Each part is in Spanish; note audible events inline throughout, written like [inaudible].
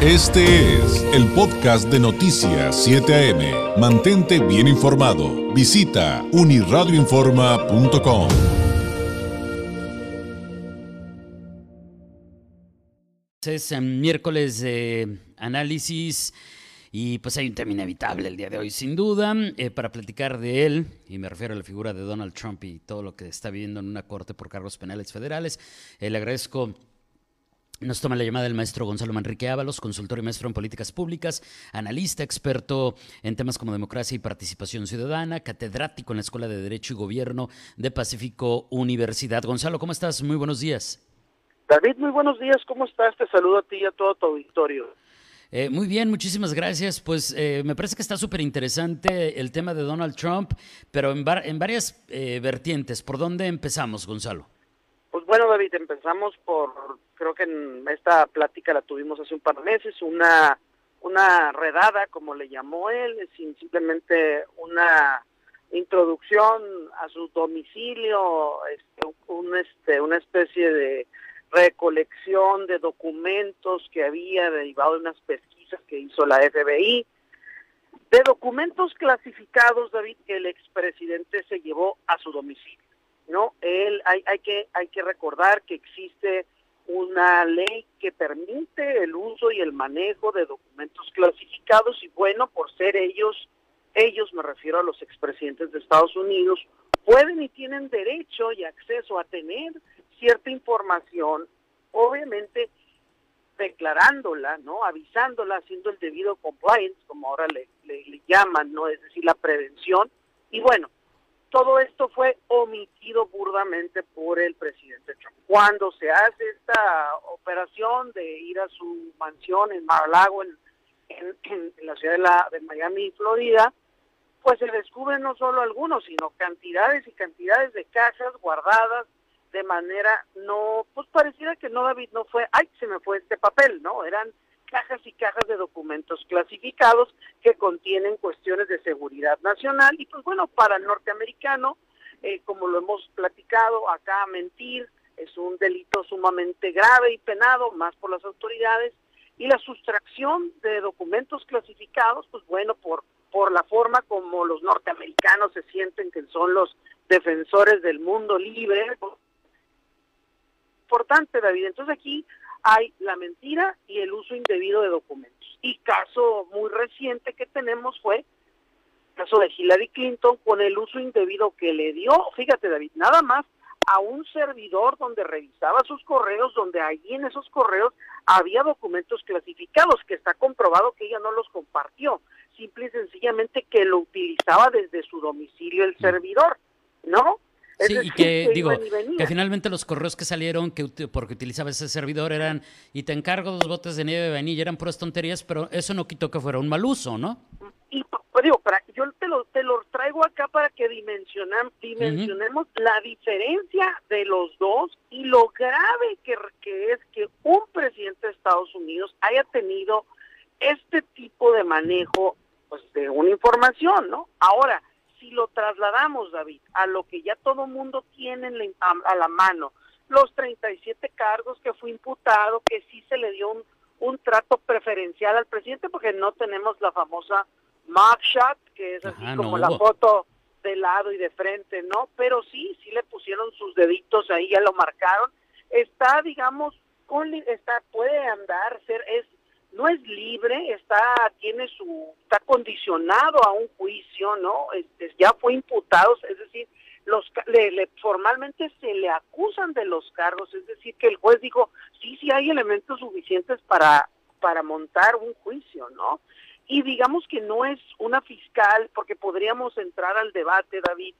Este es el podcast de Noticias 7 AM. Mantente bien informado. Visita uniradioinforma.com. Es eh, miércoles de análisis y pues hay un tema inevitable el día de hoy, sin duda, eh, para platicar de él, y me refiero a la figura de Donald Trump y todo lo que está viviendo en una corte por cargos penales federales. Eh, le agradezco nos toma la llamada el maestro Gonzalo Manrique Ábalos, consultor y maestro en políticas públicas, analista, experto en temas como democracia y participación ciudadana, catedrático en la Escuela de Derecho y Gobierno de Pacífico Universidad. Gonzalo, ¿cómo estás? Muy buenos días. David, muy buenos días. ¿Cómo estás? Te saludo a ti y a todo tu auditorio. Eh, muy bien, muchísimas gracias. Pues eh, me parece que está súper interesante el tema de Donald Trump, pero en, en varias eh, vertientes. ¿Por dónde empezamos, Gonzalo? Bueno, David, empezamos por, creo que en esta plática la tuvimos hace un par de meses, una, una redada, como le llamó él, sin simplemente una introducción a su domicilio, este, un, este, una especie de recolección de documentos que había derivado de unas pesquisas que hizo la FBI, de documentos clasificados, David, que el expresidente se llevó a su domicilio. ¿No? Él, hay, hay, que, hay que recordar que existe una ley que permite el uso y el manejo de documentos clasificados y bueno, por ser ellos, ellos me refiero a los expresidentes de Estados Unidos, pueden y tienen derecho y acceso a tener cierta información, obviamente declarándola, ¿no? Avisándola, haciendo el debido compliance, como ahora le, le, le llaman, ¿no? Es decir, la prevención. Y bueno, todo esto fue omitido burdamente por el presidente Trump. Cuando se hace esta operación de ir a su mansión en Mar-a-Lago, en, en, la ciudad de, la, de Miami, Florida, pues se descubren no solo algunos, sino cantidades y cantidades de cajas guardadas de manera no, pues pareciera que no, David, no fue, ay, se me fue este papel, ¿no? Eran cajas y cajas de documentos clasificados que contienen cuestiones de seguridad nacional y pues bueno, para el norteamericano, eh, como lo hemos platicado acá, mentir es un delito sumamente grave y penado, más por las autoridades, y la sustracción de documentos clasificados, pues bueno, por, por la forma como los norteamericanos se sienten que son los defensores del mundo libre, importante, David. Entonces aquí hay la mentira y el uso indebido de documentos. Y caso muy reciente que tenemos fue el caso de Hillary Clinton con el uso indebido que le dio, fíjate David, nada más a un servidor donde revisaba sus correos, donde allí en esos correos había documentos clasificados, que está comprobado que ella no los compartió, simple y sencillamente que lo utilizaba desde su domicilio el mm. servidor, ¿no? Sí, y que, digo, que finalmente los correos que salieron, que porque utilizaba ese servidor, eran, y te encargo dos botes de nieve de vainilla, eran puras tonterías, pero eso no quitó que fuera un mal uso, ¿no? Y pues, digo, para, yo te lo, te lo traigo acá para que dimensionan, dimensionemos la diferencia de los dos y lo grave que, que es que un presidente de Estados Unidos haya tenido este tipo de manejo pues de una información, ¿no? Ahora, si lo trasladamos, David, a lo que ya todo mundo tiene a, la mano, los 37 cargos que fue imputado, que sí se le dio un, un trato preferencial al presidente, porque no tenemos la famosa mugshot, que es así como la foto de lado y de frente, ¿no? Pero sí, sí le pusieron sus deditos ahí, ya lo marcaron. Está, digamos, con, está, puede andar, ser, es no es libre, está tiene su está condicionado a un juicio, ¿no? Este, ya fue imputado, es decir, los le, formalmente se le acusan de los cargos, es decir, que el juez dijo, "Sí, sí hay elementos suficientes para para montar un juicio, ¿no?" Y digamos que no es una fiscal porque podríamos entrar al debate, David,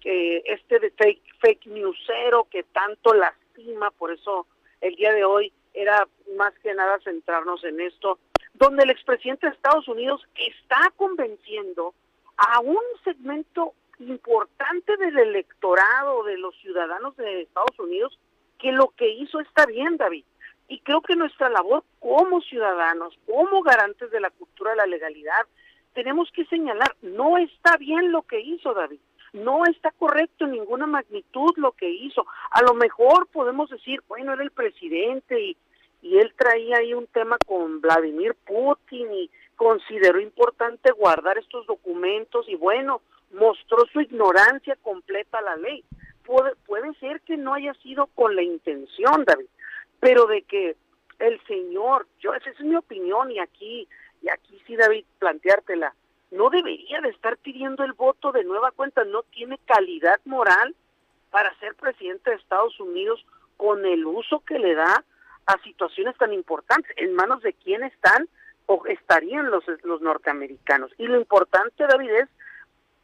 que este de fake fake newsero que tanto lastima, por eso el día de hoy era más que nada centrarnos en esto, donde el expresidente de Estados Unidos está convenciendo a un segmento importante del electorado de los ciudadanos de Estados Unidos que lo que hizo está bien, David. Y creo que nuestra labor como ciudadanos, como garantes de la cultura de la legalidad, tenemos que señalar, no está bien lo que hizo David, no está correcto en ninguna magnitud lo que hizo. A lo mejor podemos decir, bueno, era el presidente y y él traía ahí un tema con Vladimir Putin y consideró importante guardar estos documentos y bueno, mostró su ignorancia completa a la ley. Puede, puede ser que no haya sido con la intención, David, pero de que el señor, yo esa es mi opinión y aquí y aquí sí David planteártela, no debería de estar pidiendo el voto de nueva cuenta, no tiene calidad moral para ser presidente de Estados Unidos con el uso que le da a situaciones tan importantes, en manos de quién están o estarían los, los norteamericanos. Y lo importante, David, es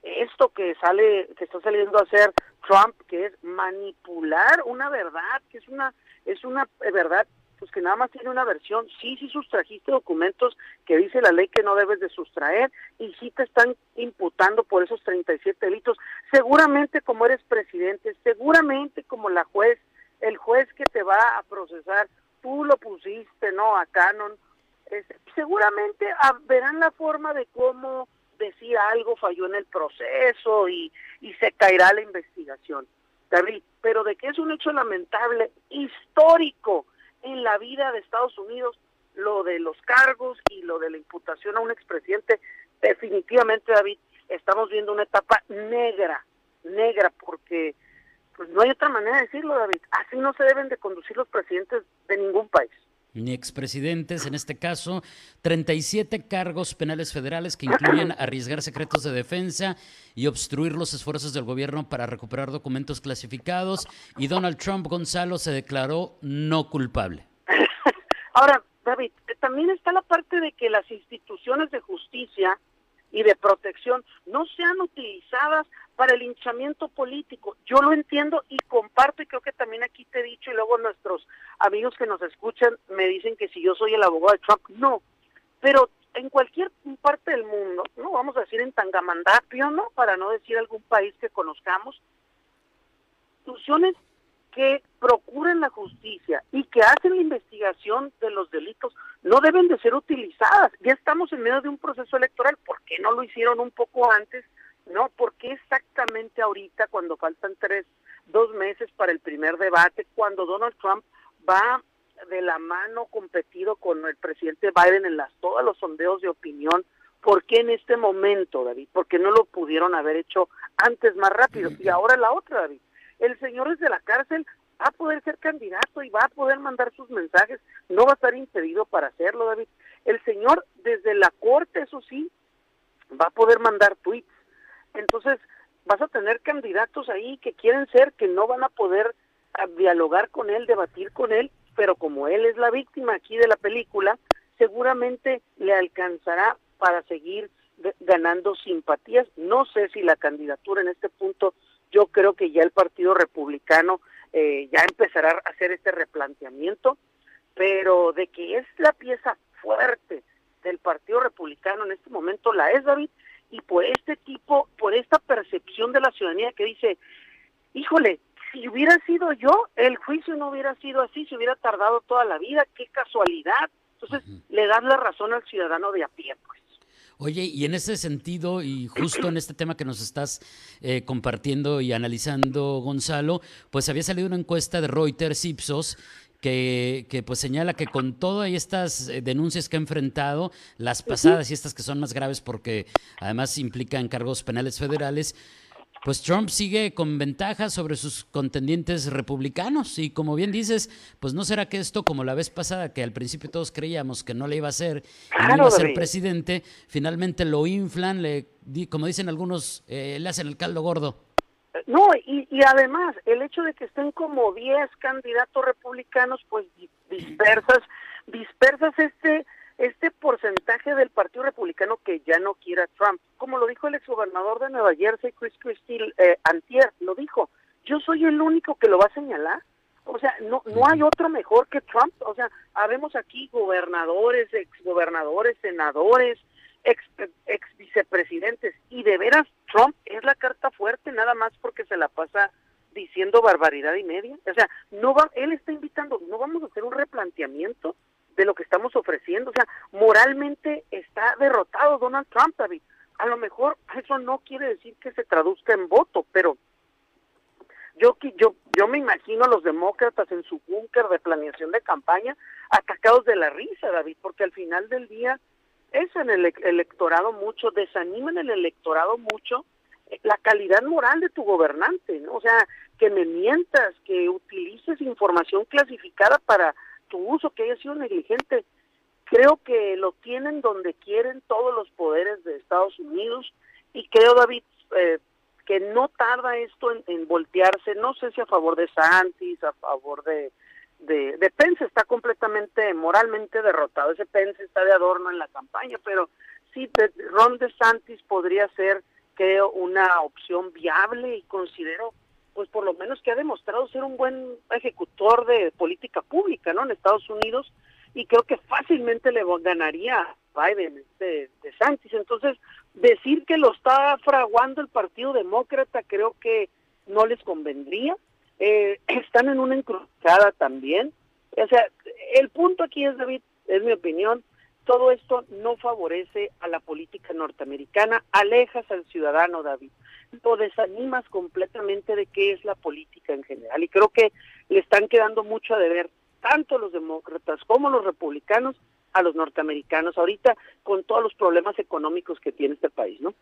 esto que sale, que está saliendo a hacer Trump, que es manipular una verdad, que es una, es una verdad pues que nada más tiene una versión, sí, sí sustrajiste documentos que dice la ley que no debes de sustraer y sí te están imputando por esos 37 delitos, seguramente como eres presidente, seguramente como la juez, el juez que te va a procesar, tú lo pusiste, ¿no? A Canon, seguramente ah, verán la forma de cómo decir algo falló en el proceso y, y se caerá la investigación. David, pero de que es un hecho lamentable, histórico en la vida de Estados Unidos, lo de los cargos y lo de la imputación a un expresidente, definitivamente, David, estamos viendo una etapa negra, negra, porque pues no hay otra manera de decirlo, David. Así no se deben de conducir los presidentes de ningún país ni expresidentes, en este caso, 37 cargos penales federales que incluyen [clears throat] arriesgar secretos de defensa y obstruir los esfuerzos del gobierno para recuperar documentos clasificados y Donald Trump Gonzalo se declaró no culpable. [laughs] Ahora, David, también está la parte de que las instituciones de justicia y de protección no sean utilizadas para el hinchamiento político. Yo lo entiendo y comparto y creo que también aquí te he dicho y luego nuestros amigos que nos escuchan me dicen que si yo soy el abogado de Trump, no, pero en cualquier parte del mundo, no vamos a decir en Tangamandapio, ¿no? Para no decir algún país que conozcamos, instituciones que procuren la justicia y que hacen la investigación de los delitos no deben de ser utilizadas. Ya estamos en medio de un proceso electoral, ¿por qué no lo hicieron un poco antes? ¿No? ¿Por qué exactamente ahorita, cuando faltan tres, dos meses para el primer debate, cuando Donald Trump va de la mano competido con el presidente Biden en las todos los sondeos de opinión? ¿Por qué en este momento, David? ¿Por qué no lo pudieron haber hecho antes más rápido? Y ahora la otra, David el señor desde la cárcel va a poder ser candidato y va a poder mandar sus mensajes, no va a estar impedido para hacerlo, David. El señor desde la corte, eso sí, va a poder mandar tweets. Entonces, vas a tener candidatos ahí que quieren ser, que no van a poder ah, dialogar con él, debatir con él, pero como él es la víctima aquí de la película, seguramente le alcanzará para seguir ganando simpatías. No sé si la candidatura en este punto yo creo que ya el Partido Republicano eh, ya empezará a hacer este replanteamiento, pero de que es la pieza fuerte del Partido Republicano en este momento la es David y por este tipo, por esta percepción de la ciudadanía que dice, híjole, si hubiera sido yo, el juicio no hubiera sido así, se hubiera tardado toda la vida, qué casualidad. Entonces, le dan la razón al ciudadano de a pie, pues. Oye, y en ese sentido, y justo en este tema que nos estás eh, compartiendo y analizando, Gonzalo, pues había salido una encuesta de Reuters Ipsos que, que, pues señala que con todas estas eh, denuncias que ha enfrentado, las pasadas y estas que son más graves porque además implican cargos penales federales, pues Trump sigue con ventaja sobre sus contendientes republicanos. Y como bien dices, pues no será que esto, como la vez pasada, que al principio todos creíamos que no le iba a ser, y no iba a ser presidente, finalmente lo inflan, le, como dicen algunos, eh, le hacen el caldo gordo. No, y, y además, el hecho de que estén como 10 candidatos republicanos, pues dispersas, dispersas este este porcentaje del Partido Republicano que ya no quiere a Trump, como lo dijo el exgobernador de Nueva Jersey, Chris Christie, eh, Antier, lo dijo, yo soy el único que lo va a señalar. O sea, no, no hay otro mejor que Trump. O sea, habemos aquí gobernadores, exgobernadores, senadores, ex, ex vicepresidentes. Y de veras, Trump es la carta fuerte, nada más porque se la pasa diciendo barbaridad y media. O sea, no va, él está invitando, no vamos a hacer un replanteamiento de lo que estamos ofreciendo. O sea, moralmente está derrotado Donald Trump, David. A lo mejor eso no quiere decir que se traduzca en voto, pero yo yo yo me imagino a los demócratas en su búnker de planeación de campaña atacados de la risa, David, porque al final del día es en el electorado mucho, desaniman el electorado mucho eh, la calidad moral de tu gobernante, ¿no? O sea, que me mientas, que utilices información clasificada para tu uso, que haya sido negligente. Creo que lo tienen donde quieren todos los poderes de Estados Unidos y creo, David, eh, que no tarda esto en, voltearse, no sé si a favor de Santis, a favor de, de, de, Pence, está completamente moralmente derrotado, ese Pence está de adorno en la campaña, pero sí, Ron DeSantis podría ser, creo, una opción viable y considero, pues por lo menos que ha demostrado ser un buen ejecutor de política pública, ¿no? En Estados Unidos, y creo que fácilmente le ganaría Biden de, de Santis. Entonces, decir que lo está fraguando el Partido Demócrata creo que no les convendría. Eh, [clears throat] están en una encrucijada también. O sea, el punto aquí es, David, es mi opinión, todo esto no favorece a la política norteamericana, alejas al ciudadano, David, lo desanimas completamente de qué es la política en general. Y creo que le están quedando mucho a deber tanto los demócratas como los republicanos a los norteamericanos ahorita con todos los problemas económicos que tiene este país, ¿no?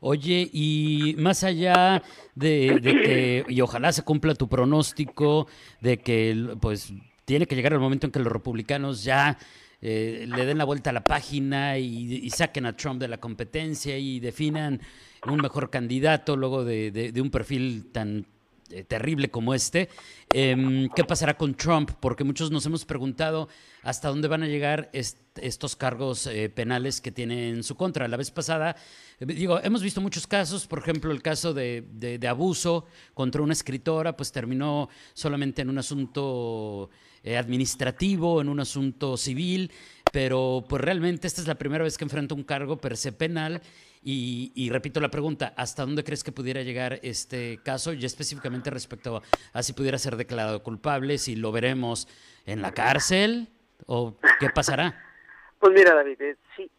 Oye, y más allá de, que, y ojalá se cumpla tu pronóstico de que, pues, tiene que llegar el momento en que los republicanos ya eh, le den la vuelta a la página y, saquen a Trump de la competencia y definan un mejor candidato luego de un perfil tan terrible como este. Em, ¿Qué pasará con Trump? Porque muchos nos hemos preguntado hasta dónde van a llegar estos cargos eh, penales que tiene en su contra. La vez pasada, eh, digo, hemos visto muchos casos, por ejemplo, el caso de, abuso contra una escritora, pues terminó solamente en un asunto administrativo, en un asunto civil, pero pues realmente esta es la primera vez que enfrenta un cargo per se penal y, repito la pregunta, ¿hasta dónde crees que pudiera llegar este caso? Y específicamente respecto a, si pudiera ser declarado culpable, si lo veremos en la cárcel o qué pasará. Pues mira, David, eh, sí,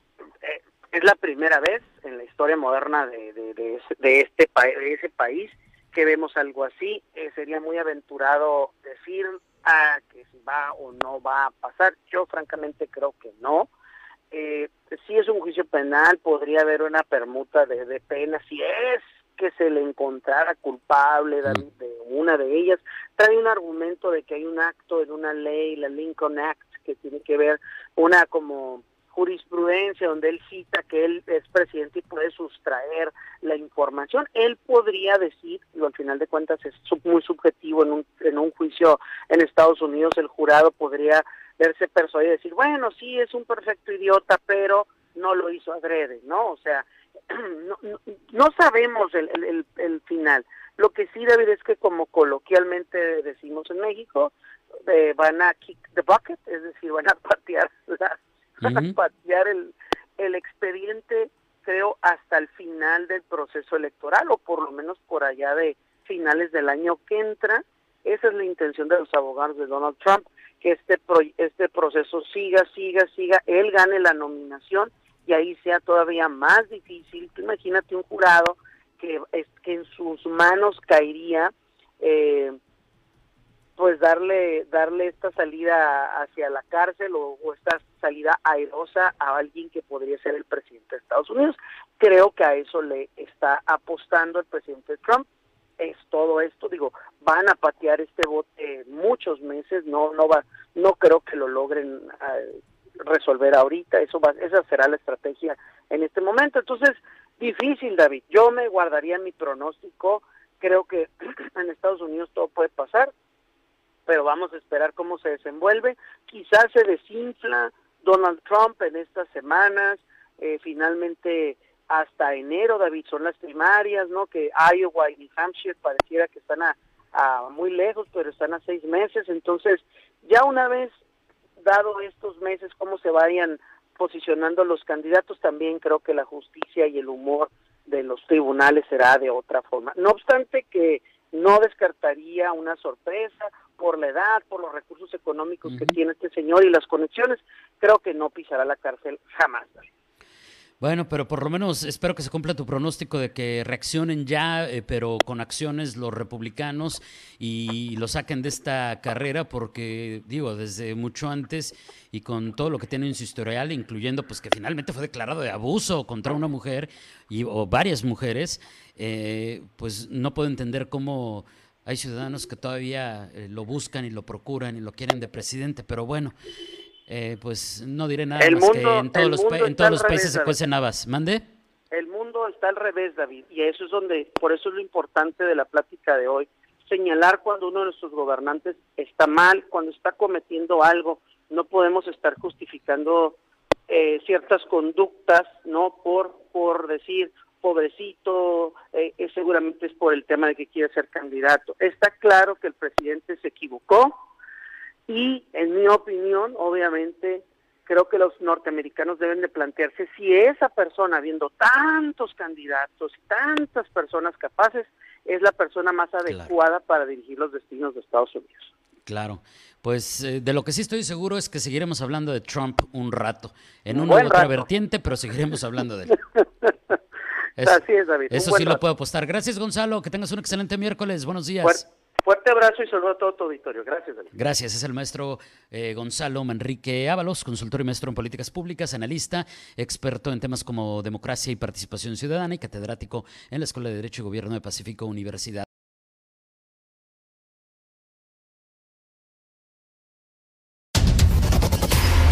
eh, es la primera vez en la historia moderna de, de, este de ese país que vemos algo así. Eh, sería muy aventurado decir ah, que si va o no va a pasar. Yo francamente creo que no eh, si es un juicio penal, podría haber una permuta de, de pena, si es que se le encontrara culpable de, una de ellas. Trae un argumento de que hay un acto en una ley, la Lincoln Act, que tiene que ver una como jurisprudencia donde él cita que él es presidente y puede sustraer la información. Él podría decir, y al final de cuentas es muy subjetivo en un, en un juicio en Estados Unidos, el jurado podría verse persuadido y decir, bueno, sí, es un perfecto idiota, pero no lo hizo adrede, ¿no? O sea, [clears throat] no, no, sabemos el, el, el, final. Lo que sí, David, es que como coloquialmente decimos en México, eh, van a kick the bucket, es decir, van a [laughs] patear, [laughs] patear el, el expediente, creo, hasta el final del proceso electoral, o por lo menos por allá de finales del año que entra. Esa es la intención de los abogados de Donald Trump que este, este proceso siga, siga, siga, él gane la nominación y ahí sea todavía más difícil. imagínate un jurado que, que en sus manos caería eh, pues darle darle esta salida hacia la cárcel o, esta salida airosa a alguien que podría ser el presidente de Estados Unidos. Creo que a eso le está apostando el presidente Trump es todo esto, digo, van a patear este bote muchos meses, no no va no creo que lo logren eh, resolver ahorita, eso va esa será la estrategia en este momento. Entonces, difícil, David. Yo me guardaría mi pronóstico, creo que [clears throat] en Estados Unidos todo puede pasar, pero vamos a esperar cómo se desenvuelve. Quizás se desinfla Donald Trump en estas semanas, eh, finalmente hasta enero, David, son las primarias, ¿no? Que Iowa y New Hampshire pareciera que están a, muy lejos, pero están a seis meses. Entonces, ya una vez dado estos meses, cómo se vayan posicionando los candidatos, también creo que la justicia y el humor de los tribunales será de otra forma. No obstante que no descartaría una sorpresa por la edad, por los recursos económicos que tiene este señor y las conexiones, creo que no pisará la cárcel jamás. Bueno, pero por lo menos espero que se cumpla tu pronóstico de que reaccionen ya, eh, pero con acciones los republicanos y lo saquen de esta carrera, porque digo, desde mucho antes y con todo lo que tiene en su historial, incluyendo pues que finalmente fue declarado de abuso contra una mujer y, o varias mujeres, eh, pues no puedo entender cómo hay ciudadanos que todavía eh, lo buscan y lo procuran y lo quieren de presidente, pero bueno. Eh, pues no diré nada más que en todos los, en todos los países se cuecen habas. ¿Mande? El mundo está al revés, David, y eso es donde, por eso es lo importante de la plática de hoy, señalar cuando uno de nuestros gobernantes está mal, cuando está cometiendo algo, no podemos estar justificando eh, ciertas conductas, ¿no? Por, por decir, pobrecito, eh, seguramente es por el tema de que quiere ser candidato. Está claro que el presidente se equivocó, y en mi opinión, obviamente, creo que los norteamericanos deben de plantearse si esa persona, viendo tantos candidatos tantas personas capaces, es la persona más adecuada para dirigir los destinos de Estados Unidos. Claro, pues eh, de lo que sí estoy seguro es que seguiremos hablando de Trump un rato, en una u otra vertiente, pero seguiremos hablando de él. [laughs] Así es, David. Eso sí lo puedo apostar. Gracias, Gonzalo. Que tengas un excelente miércoles. Buenos días. Fuerte abrazo y saludo a todo tu auditorio. Gracias, David. Gracias. Es el maestro eh, Gonzalo Manrique Ábalos, consultor y maestro en políticas públicas, analista, experto en temas como democracia y participación ciudadana y catedrático en la Escuela de Derecho y Gobierno de Pacífico Universidad.